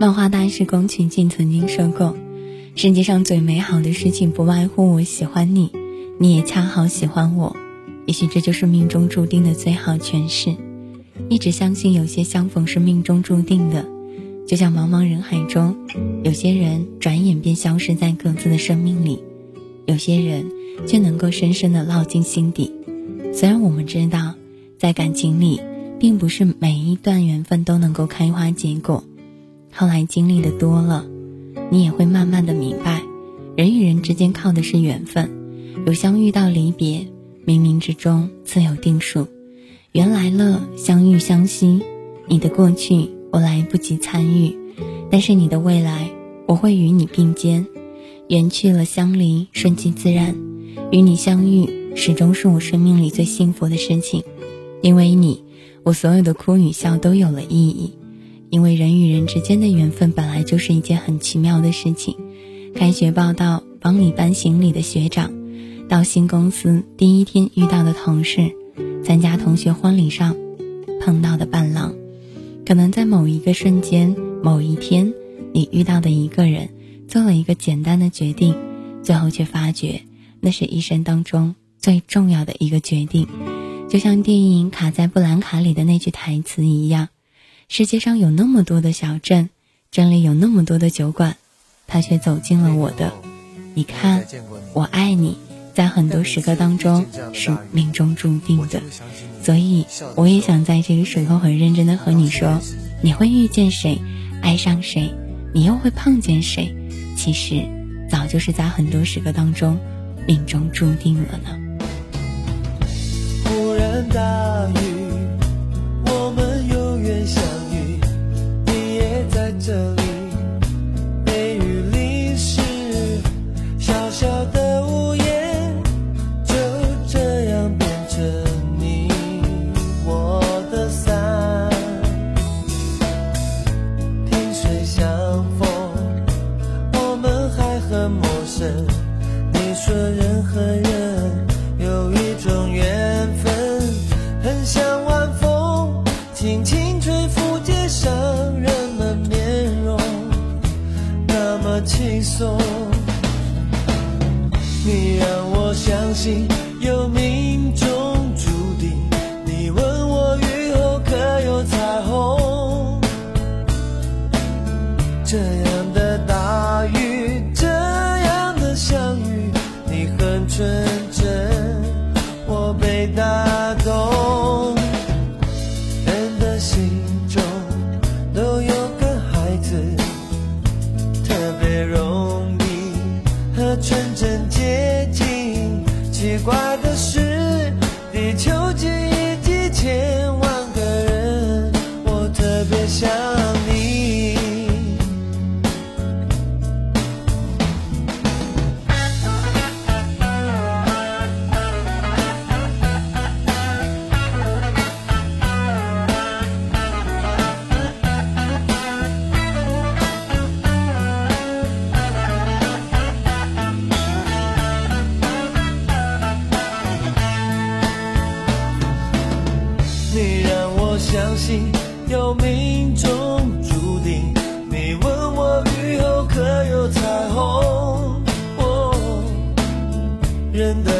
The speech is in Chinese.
漫画大师宫崎骏曾经说过：“世界上最美好的事情，不外乎我喜欢你，你也恰好喜欢我。也许这就是命中注定的最好诠释。”一直相信有些相逢是命中注定的，就像茫茫人海中，有些人转眼便消失在各自的生命里，有些人却能够深深的烙进心底。虽然我们知道，在感情里。并不是每一段缘分都能够开花结果，后来经历的多了，你也会慢慢的明白，人与人之间靠的是缘分，有相遇到离别，冥冥之中自有定数，缘来了相遇相惜，你的过去我来不及参与，但是你的未来我会与你并肩，缘去了相离顺其自然，与你相遇始终是我生命里最幸福的事情，因为你。我所有的哭与笑都有了意义，因为人与人之间的缘分本来就是一件很奇妙的事情。开学报到帮你搬行李的学长，到新公司第一天遇到的同事，参加同学婚礼上碰到的伴郎，可能在某一个瞬间、某一天，你遇到的一个人，做了一个简单的决定，最后却发觉那是一生当中最重要的一个决定。就像电影《卡在布兰卡》里的那句台词一样，世界上有那么多的小镇，镇里有那么多的酒馆，他却走进了我的。你看，我爱你，在很多时刻当中是命中注定的，所以我也想在这个时候很认真的和你说，你会遇见谁，爱上谁，你又会碰见谁，其实早就是在很多时刻当中命中注定了呢。大雨，轻轻吹拂街上人们面容，那么轻松。你让我相信怪的是相信有命中注定。你问我雨后可有彩虹？人的